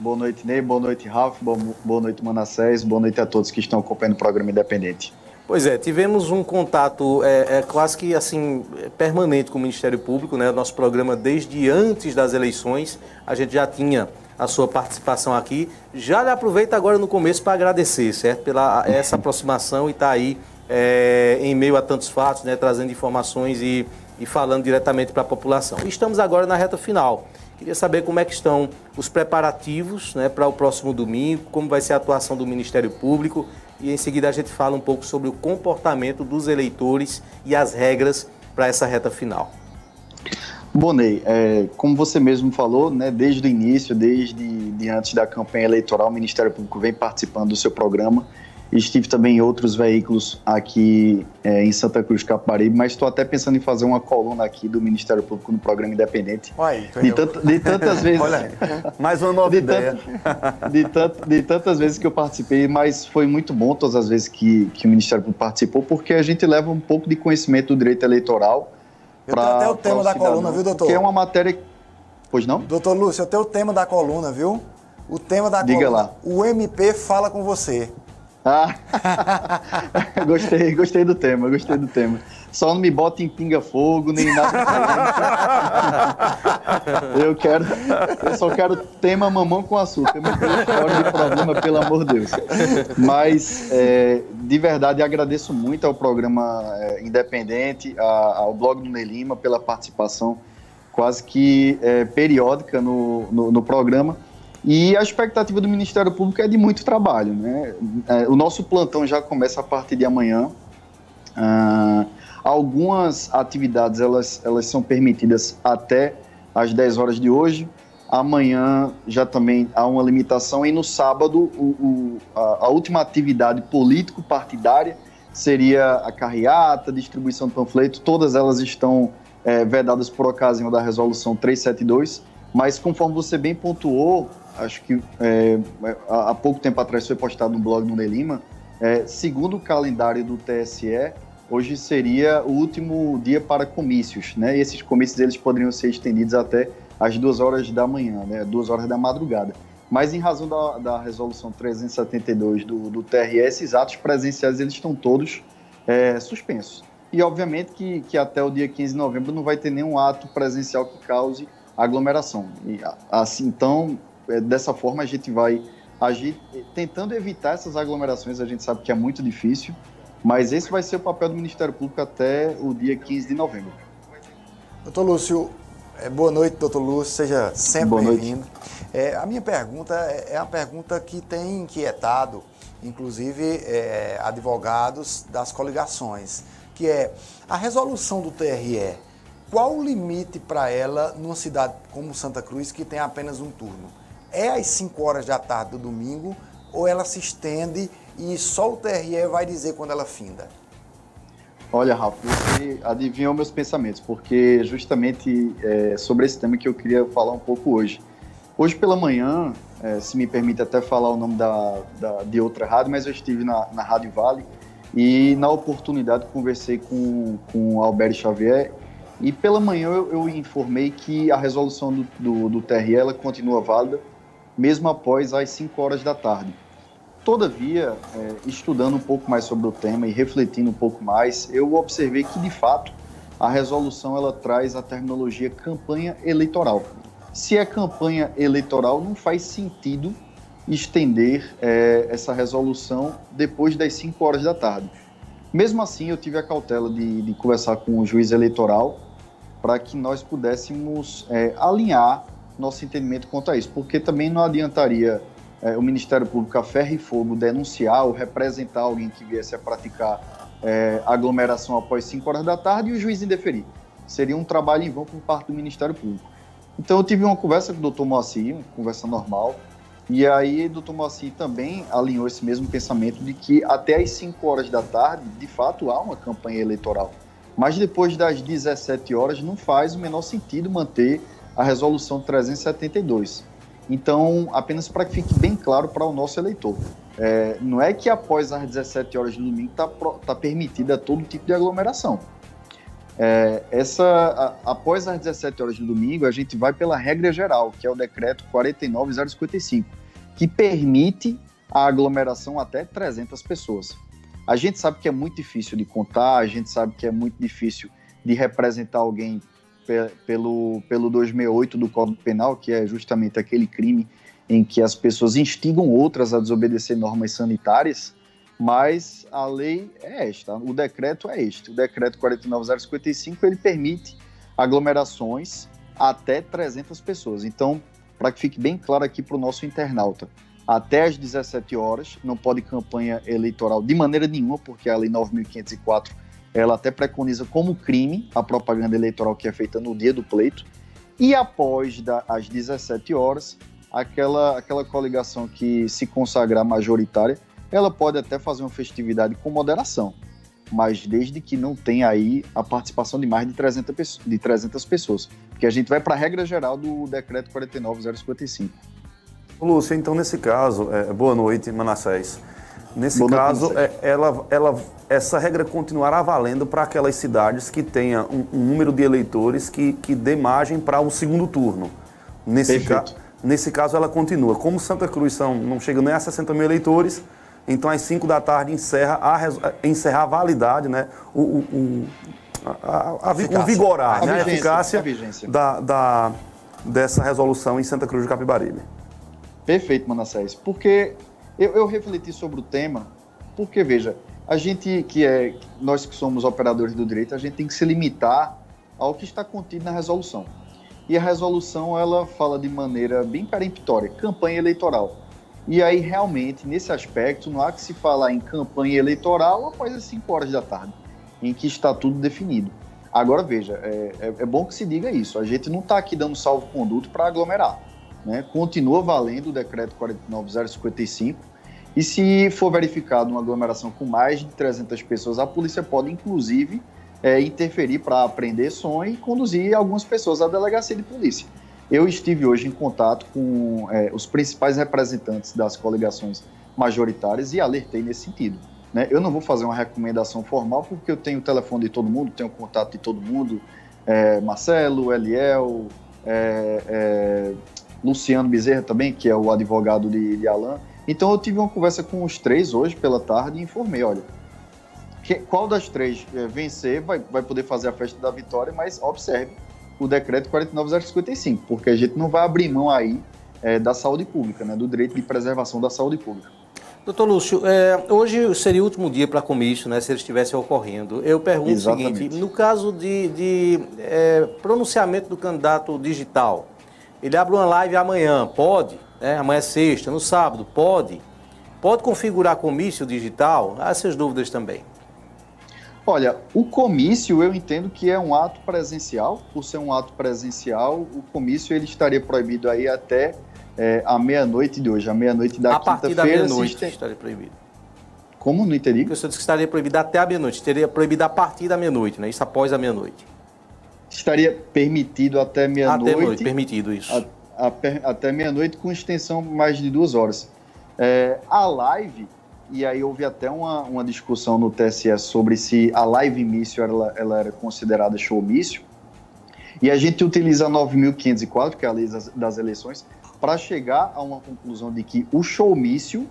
Boa noite, Ney. Boa noite, Ralf. Boa noite, Manassés. Boa noite a todos que estão acompanhando o programa Independente. Pois é, tivemos um contato é, é, quase que assim permanente com o Ministério Público, né? Nosso programa desde antes das eleições, a gente já tinha a sua participação aqui. Já lhe aproveito agora no começo para agradecer, certo? Pela essa aproximação e estar tá aí é, em meio a tantos fatos, né? Trazendo informações e, e falando diretamente para a população. Estamos agora na reta final. Queria saber como é que estão os preparativos né, para o próximo domingo, como vai ser a atuação do Ministério Público e em seguida a gente fala um pouco sobre o comportamento dos eleitores e as regras para essa reta final. Bonei, é, como você mesmo falou, né, desde o início, desde de antes da campanha eleitoral, o Ministério Público vem participando do seu programa Estive também em outros veículos aqui é, em Santa Cruz, Capibaribe, mas estou até pensando em fazer uma coluna aqui do Ministério Público no programa Independente. Uai, de, tant, de tantas vezes. Olha, mais uma nova de ideia. Tant, de, tant, de tantas vezes que eu participei, mas foi muito bom todas as vezes que, que o Ministério Público participou, porque a gente leva um pouco de conhecimento do direito eleitoral. Para até o tema da coluna, viu, doutor? Que é uma matéria. Pois não? Doutor Lúcio, até o tema da coluna, viu? O tema da Diga coluna. lá. O MP fala com você. Ah, gostei, gostei do tema, gostei do tema. Só não me bota em pinga-fogo, nem nada Eu quero, eu só quero tema mamão com açúcar. Me fora de problema, pelo amor de Deus. Mas, é, de verdade, agradeço muito ao programa é, Independente, a, ao blog do Nelima, pela participação quase que é, periódica no, no, no programa e a expectativa do Ministério Público é de muito trabalho. Né? É, o nosso plantão já começa a partir de amanhã. Ah, algumas atividades elas, elas são permitidas até às 10 horas de hoje. Amanhã já também há uma limitação e no sábado o, o, a, a, última atividade político-partidária seria a carreata, distribuição de panfleto, todas elas estão é, vedadas por ocasião da resolução 372, mas conforme você bem pontuou, acho que é, há pouco tempo atrás foi postado no blog do Nelima, é, segundo o calendário do TSE, hoje seria o último dia para comícios, né? E esses comícios eles poderiam ser estendidos até às duas horas da manhã, né? Duas horas da madrugada. Mas em razão da, da resolução 372 do, do TRE, esses atos presenciais eles estão todos é, suspensos. E obviamente que, que até o dia 15 de novembro não vai ter nenhum ato presencial que cause aglomeração. E, assim, então, dessa forma a gente vai agir tentando evitar essas aglomerações, a gente sabe que é muito difícil, mas esse vai ser o papel do Ministério Público até o dia 15 de novembro. Doutor Lúcio, é, boa noite, doutor Lúcio, seja sempre bem-vindo. É, a minha pergunta é, é uma pergunta que tem inquietado, inclusive, é, advogados das coligações, que é a resolução do TRE qual o limite para ela numa cidade como Santa Cruz, que tem apenas um turno? É às 5 horas da tarde do domingo ou ela se estende e só o TRE vai dizer quando ela finda? Olha, Rafa, você adivinhou meus pensamentos, porque justamente é, sobre esse tema que eu queria falar um pouco hoje. Hoje pela manhã, é, se me permite até falar o nome da, da, de outra rádio, mas eu estive na, na Rádio Vale e na oportunidade conversei com, com o Alberto Xavier e pela manhã eu, eu informei que a resolução do, do, do TRE ela continua válida, mesmo após as 5 horas da tarde. Todavia, é, estudando um pouco mais sobre o tema e refletindo um pouco mais, eu observei que, de fato, a resolução ela traz a terminologia campanha eleitoral. Se é campanha eleitoral, não faz sentido estender é, essa resolução depois das 5 horas da tarde. Mesmo assim, eu tive a cautela de, de conversar com o juiz eleitoral para que nós pudéssemos é, alinhar nosso entendimento quanto a isso, porque também não adiantaria é, o Ministério Público a ferro e fogo denunciar ou representar alguém que viesse a praticar é, aglomeração após 5 horas da tarde e o juiz indeferir. Seria um trabalho em vão por parte do Ministério Público. Então eu tive uma conversa com o doutor Moacir, uma conversa normal, e aí o doutor Moacir também alinhou esse mesmo pensamento de que até as 5 horas da tarde, de fato, há uma campanha eleitoral. Mas depois das 17 horas não faz o menor sentido manter a resolução 372. Então, apenas para que fique bem claro para o nosso eleitor, é, não é que após as 17 horas de domingo está tá permitida todo tipo de aglomeração. É, essa, a, após as 17 horas de domingo, a gente vai pela regra geral, que é o decreto 49055, que permite a aglomeração até 300 pessoas. A gente sabe que é muito difícil de contar, a gente sabe que é muito difícil de representar alguém pelo, pelo 268 do Código Penal, que é justamente aquele crime em que as pessoas instigam outras a desobedecer normas sanitárias, mas a lei é esta, o decreto é este. O decreto 49055 ele permite aglomerações até 300 pessoas. Então, para que fique bem claro aqui para o nosso internauta, até às 17 horas não pode campanha eleitoral de maneira nenhuma, porque a lei 9504 ela até preconiza como crime a propaganda eleitoral que é feita no dia do pleito. E após da, as 17 horas, aquela, aquela coligação que se consagrar majoritária, ela pode até fazer uma festividade com moderação, mas desde que não tenha aí a participação de mais de 300, de 300 pessoas. Porque a gente vai para a regra geral do decreto 49055. Lúcia, então nesse caso, é, boa noite, Manassés. Nesse boa caso, é, ela, ela essa regra continuará valendo para aquelas cidades que tenham um, um, número de eleitores que, que dê margem para um segundo turno. Nesse, ca, nesse caso, ela continua. Como Santa Cruz são, não chega nem a 60 mil eleitores, então às 5 da tarde encerra a, encerrar a validade, né? o, o, o a, a, o vigorar, a, né? vigência, a eficácia da, da, dessa resolução em Santa Cruz do Capibaribe. Perfeito, Manassés. Porque eu, eu refleti sobre o tema, porque, veja, a gente que é, nós que somos operadores do direito, a gente tem que se limitar ao que está contido na resolução. E a resolução, ela fala de maneira bem peremptória, campanha eleitoral. E aí, realmente, nesse aspecto, não há que se falar em campanha eleitoral após as 5 horas da tarde, em que está tudo definido. Agora, veja, é, é, é bom que se diga isso. A gente não está aqui dando salvo-conduto para aglomerar. Né? Continua valendo o decreto 49055, e se for verificado uma aglomeração com mais de 300 pessoas, a polícia pode, inclusive, é, interferir para apreender som e conduzir algumas pessoas à delegacia de polícia. Eu estive hoje em contato com é, os principais representantes das coligações majoritárias e alertei nesse sentido. Né? Eu não vou fazer uma recomendação formal porque eu tenho o telefone de todo mundo, tenho o contato de todo mundo, é, Marcelo, Eliel, é, é, Luciano Bezerra também, que é o advogado de, de Alain, então eu tive uma conversa com os três hoje pela tarde e informei, olha, que, qual das três é, vencer vai, vai poder fazer a festa da vitória, mas observe o decreto 49055, porque a gente não vai abrir mão aí é, da saúde pública, né, do direito de preservação da saúde pública. Doutor Lúcio, é, hoje seria o último dia para comício, né, se ele estivesse ocorrendo. Eu pergunto Exatamente. o seguinte, no caso de, de pronunciamento do candidato digital, ele abre uma live amanhã, pode? Né? amanhã é sexta, no sábado, pode? Pode configurar comício digital? Há essas dúvidas também. Olha, o comício eu entendo que é um ato presencial. Por ser um ato presencial, o comício ele estaria proibido aí até é, a meia-noite de hoje, a meia-noite da A partir da quinta-feira. meia-noite este- estaria proibido. Como? Não entendi. O senhor disse que estaria proibido até a meia-noite. Teria proibido a partir da meia-noite, né? Isso após a meia-noite. Estaria permitido até Até meia-noite, meia-noite. permitido isso. a- até meia-noite com extensão mais de duas horas. É, a live, e aí houve até uma, uma discussão no TSE sobre se a live mício ela, ela era considerada showmício, e a gente utiliza a 9.504, que é a lei das, das eleições, para chegar a uma conclusão de que o showmício,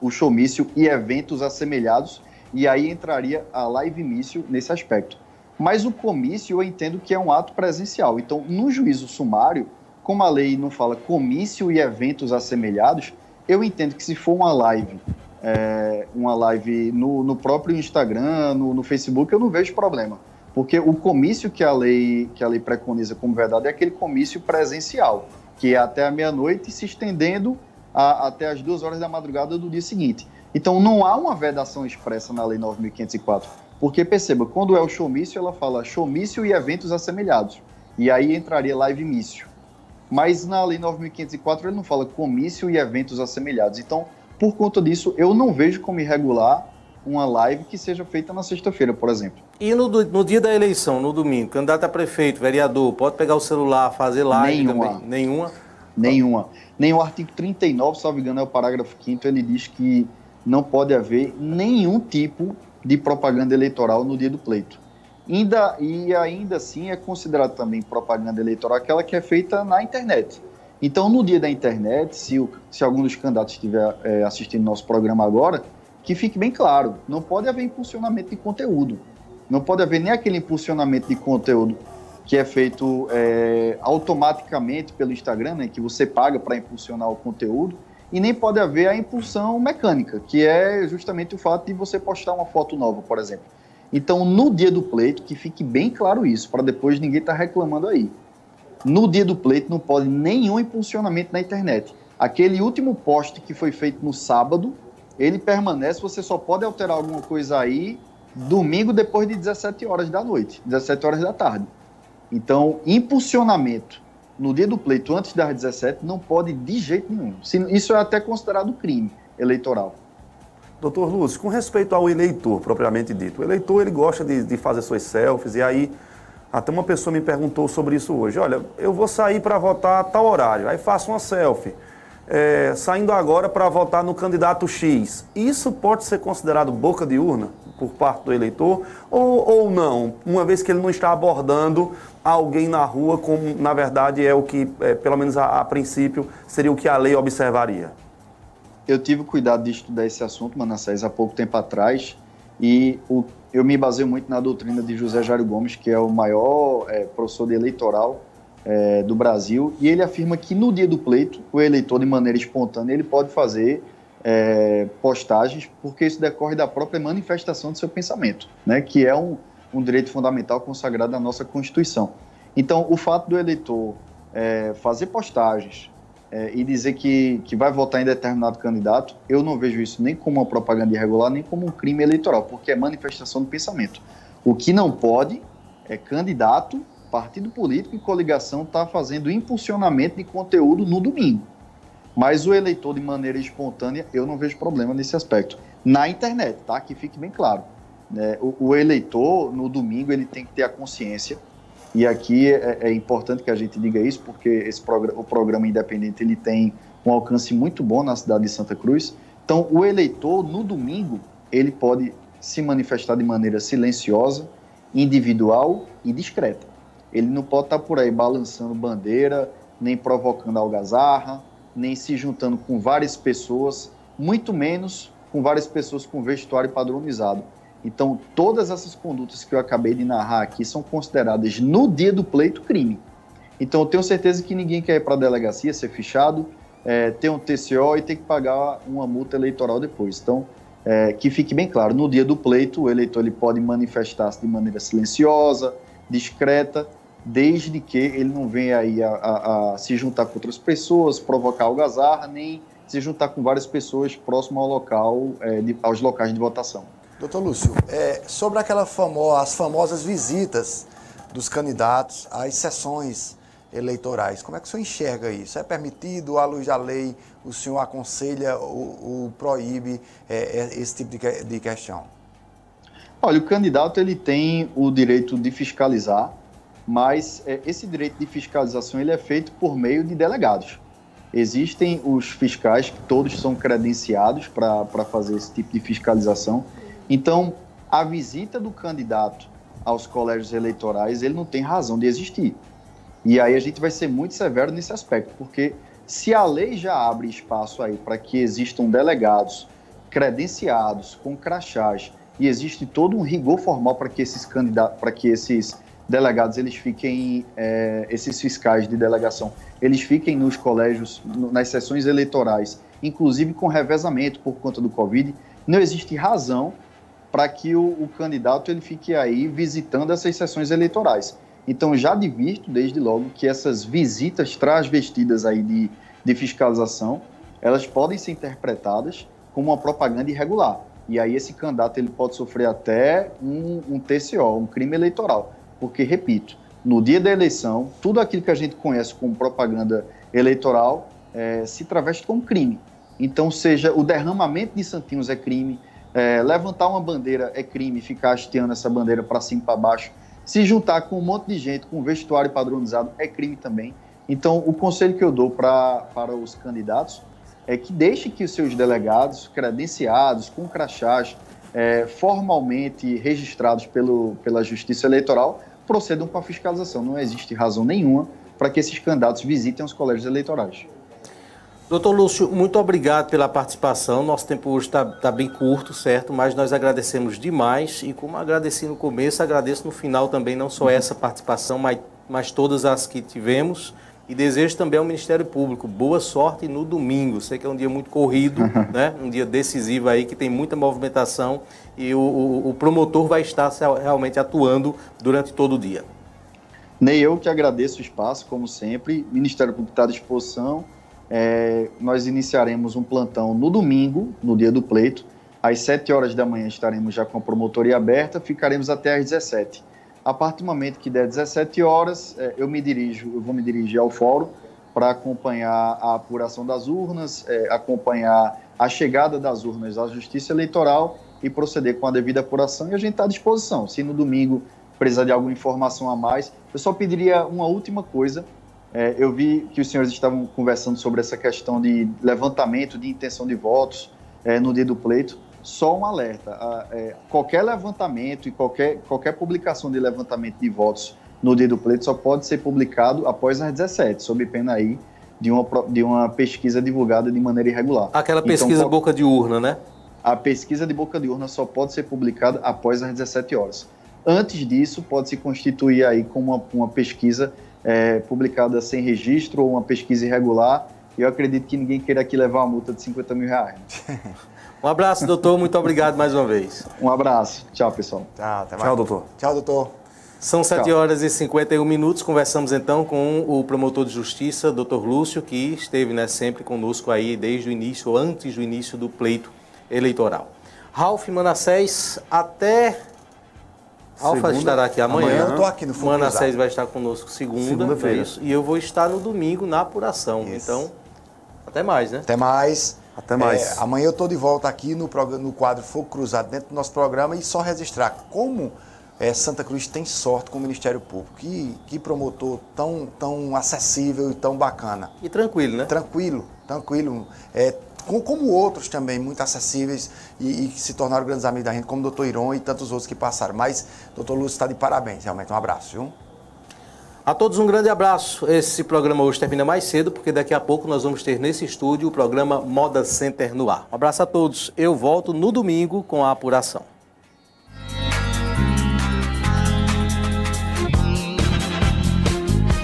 o showmício e eventos assemelhados, e aí entraria a live mício nesse aspecto. Mas o comício eu entendo que é um ato presencial. Então, no juízo sumário, como a lei não fala comício e eventos assemelhados, eu entendo que se for uma live, é, uma live no, no próprio Instagram, no, no Facebook, eu não vejo problema. Porque o comício que a lei que a lei preconiza como verdade é aquele comício presencial, que é até a meia-noite se estendendo a- até as duas horas da madrugada do dia seguinte. Então não há uma vedação expressa na lei 9.504. Porque perceba, quando é o showmício, ela fala showmício e eventos assemelhados. E aí entraria live mício. Mas na lei 9.504 ele não fala comício e eventos assemelhados. Então, por conta disso, eu não vejo como irregular uma live que seja feita na sexta-feira, por exemplo. E no, no dia da eleição, no domingo, candidato a prefeito, vereador, pode pegar o celular, fazer live Nenhuma. também? Nenhuma. Nenhuma. Nem o artigo 39, salvo engano, é o parágrafo 5 ele diz que não pode haver nenhum tipo de propaganda eleitoral no dia do pleito. Ainda, e ainda assim é considerado também propaganda eleitoral aquela que é feita na internet. Então, no dia da internet, se, o- se algum dos candidatos estiver eh, assistindo nosso programa agora, que fique bem claro, não pode haver impulsionamento de conteúdo. Não pode haver nem aquele impulsionamento de conteúdo que é feito é, automaticamente pelo Instagram, né, que você paga para impulsionar o conteúdo, e nem pode haver a impulsão mecânica, que é justamente o fato de você postar uma foto nova, por exemplo. Então, no dia do pleito, que fique bem claro isso, para depois ninguém estar reclamando aí. No dia do pleito não pode nenhum impulsionamento na internet. Aquele último post que foi feito no sábado, ele permanece, você só pode alterar alguma coisa aí domingo depois de 17 horas da noite, 17 horas da tarde. Então, impulsionamento no dia do pleito antes das 17 não pode de jeito nenhum. Isso é até considerado crime eleitoral. Doutor Lúcio, com respeito ao eleitor, propriamente dito, o eleitor ele gosta de, de fazer suas selfies, e aí até uma pessoa me perguntou sobre isso hoje. Olha, eu vou sair para votar a tal horário, aí faço uma selfie. É, saindo agora para votar no candidato X. Isso pode ser considerado boca de urna por parte do eleitor ou, ou não, uma vez que ele não está abordando alguém na rua, como na verdade é o que, é, pelo menos a, a princípio, seria o que a lei observaria? Eu tive cuidado de estudar esse assunto, Manassés, há pouco tempo atrás, e o- eu me baseio muito na doutrina de José Jário Gomes, que é o maior é, professor de eleitoral é, do Brasil, e ele afirma que no dia do pleito, o eleitor, de maneira espontânea, ele pode fazer é, postagens, porque isso decorre da própria manifestação do seu pensamento, né, que é um, um direito fundamental consagrado na nossa Constituição. Então, o fato do eleitor é, fazer postagens, é, e dizer que, que vai votar em determinado candidato, eu não vejo isso nem como uma propaganda irregular, nem como um crime eleitoral, porque é manifestação do pensamento. O que não pode é candidato, partido político e coligação estar fazendo impulsionamento de conteúdo no domingo. Mas o eleitor, de maneira espontânea, eu não vejo problema nesse aspecto. Na internet, tá? Que fique bem claro. né? o, o eleitor, no domingo, ele tem que ter a consciência e aqui é, é importante que a gente diga isso, porque esse o programa independente ele tem um alcance muito bom na cidade de Santa Cruz. Então, o eleitor, no domingo, ele pode se manifestar de maneira silenciosa, individual e discreta. Ele não pode estar por aí balançando bandeira, nem provocando algazarra, nem se juntando com várias pessoas, muito menos com várias pessoas com vestuário padronizado. Então, todas essas condutas que eu acabei de narrar aqui são consideradas no dia do pleito crime. Então, eu tenho certeza que ninguém quer ir para a delegacia, ser fichado, é, ter um TCO e ter que pagar uma multa eleitoral depois. Então, é, que fique bem claro, no dia do pleito, o eleitor ele pode manifestar-se de maneira silenciosa, discreta, desde que ele não venha aí a, a- a se juntar com outras pessoas, provocar algazarra, nem se juntar com várias pessoas próximo ao local, é, de- aos locais de votação. Doutor Lúcio, é, sobre aquela famo as famosas visitas dos candidatos às sessões eleitorais, como é que o senhor enxerga isso? É permitido, à luz da lei, o senhor aconselha ou, ou proíbe é, é, esse tipo de, de questão? Olha, o candidato ele tem o direito de fiscalizar, mas é, esse direito de fiscalização ele é feito por meio de delegados. Existem os fiscais que todos são credenciados para fazer esse tipo de fiscalização. Então, a visita do candidato aos colégios eleitorais, ele não tem razão de existir. E aí a gente vai ser muito severo nesse aspecto, porque se a lei já abre espaço aí para que existam delegados credenciados com crachás e existe todo um rigor formal para que esses candidatos, para que esses delegados eles fiquem, é, esses fiscais de delegação, eles fiquem nos colégios, nas sessões eleitorais, inclusive com revezamento por conta do Covid, não existe razão para que o, o, candidato ele fique aí visitando essas sessões eleitorais. Então já divirto desde logo que essas visitas transvestidas aí de, de fiscalização, elas podem ser interpretadas como uma propaganda irregular. E aí esse candidato ele pode sofrer até um, um TCO, um crime eleitoral. Porque, repito, no dia da eleição, tudo aquilo que a gente conhece como propaganda eleitoral é, se traveste como crime. Então, seja o derramamento de santinhos é crime, é, levantar uma bandeira é crime, ficar hasteando essa bandeira para cima e para baixo, se juntar com um monte de gente com vestuário padronizado é crime também. Então, o conselho que eu dou pra, para os candidatos é que deixe que os seus delegados credenciados, com crachás, é, formalmente registrados pelo, pela Justiça Eleitoral, procedam com a fiscalização. Não existe razão nenhuma para que esses candidatos visitem os colégios eleitorais. Doutor Lúcio, muito obrigado pela participação. Nosso tempo hoje está tá bem curto, certo? Mas nós agradecemos demais e, como agradeci no começo, agradeço no final também, não só essa participação, mas, mas todas as que tivemos. E desejo também ao Ministério Público boa sorte no domingo. Sei que é um dia muito corrido, né? um dia decisivo aí, que tem muita movimentação e o, o, o promotor vai estar realmente atuando durante todo o dia. Nem eu que agradeço o espaço, como sempre. O Ministério Público está à disposição. É, nós iniciaremos um plantão no domingo, no dia do pleito. Às 7 horas da manhã estaremos já com a promotoria aberta, ficaremos até às 17 a partir do momento que der 17 horas, é, eu me dirijo, eu vou me dirigir ao fórum para acompanhar a apuração das urnas, é, acompanhar a chegada das urnas à Justiça Eleitoral e proceder com a devida apuração. E a gente está à disposição. Se no domingo precisar de alguma informação a mais, eu só pediria uma última coisa. É, eu vi que os senhores estavam conversando sobre essa questão de levantamento de intenção de votos é, no dia do pleito só um alerta: é, qualquer levantamento e qualquer, qualquer publicação de levantamento de votos no dia do pleito só pode ser publicado após as 17, sob pena aí de uma, de uma pesquisa divulgada de maneira irregular. Aquela então, pesquisa então, boca de urna, né? A pesquisa de boca de urna só pode ser publicada após as 17 horas. Antes disso, pode se constituir aí como uma, uma pesquisa é, publicada sem registro ou uma pesquisa irregular. E eu acredito que ninguém queira aqui levar uma multa de 50 mil reais. Um abraço, doutor. Muito obrigado mais uma vez. Um abraço. Tchau, pessoal. Tchau, até mais. Tchau, doutor. Tchau, doutor. São 7 horas e 51 minutos. Conversamos então com o promotor de justiça, doutor Lúcio, que esteve né, sempre conosco aí desde o início, antes do início do pleito eleitoral. Ralf Manassés, até. Ralf estará aqui amanhã. amanhã eu estou aqui no Manassés vai estar conosco segunda. Segunda-feira. É e eu vou estar no domingo na apuração. Isso. Então, até mais, né? Até mais. Até mais. É, amanhã eu estou de volta aqui no, no quadro Fogo Cruzado, dentro do nosso programa, e só registrar como é, Santa Cruz tem sorte com o Ministério Público. Que, que promotor tão, tão acessível e tão bacana. E tranquilo, né? Tranquilo, tranquilo. É, como outros também, muito acessíveis e, que se tornaram grandes amigos da gente, como o doutor Iron e tantos outros que passaram. Mas, doutor Lúcio, está de parabéns, realmente. Um abraço, viu? A todos um grande abraço. Esse programa hoje termina mais cedo, porque daqui a pouco nós vamos ter nesse estúdio o programa Moda Center no ar. Um abraço a todos. Eu volto no domingo com a apuração.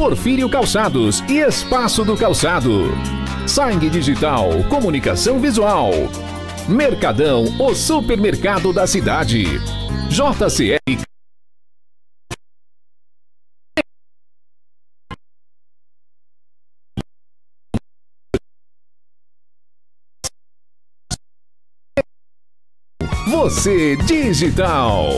Porfírio Calçados e Espaço do Calçado. Sangue Digital, Comunicação Visual. Mercadão, o supermercado da cidade. JCR Você Digital.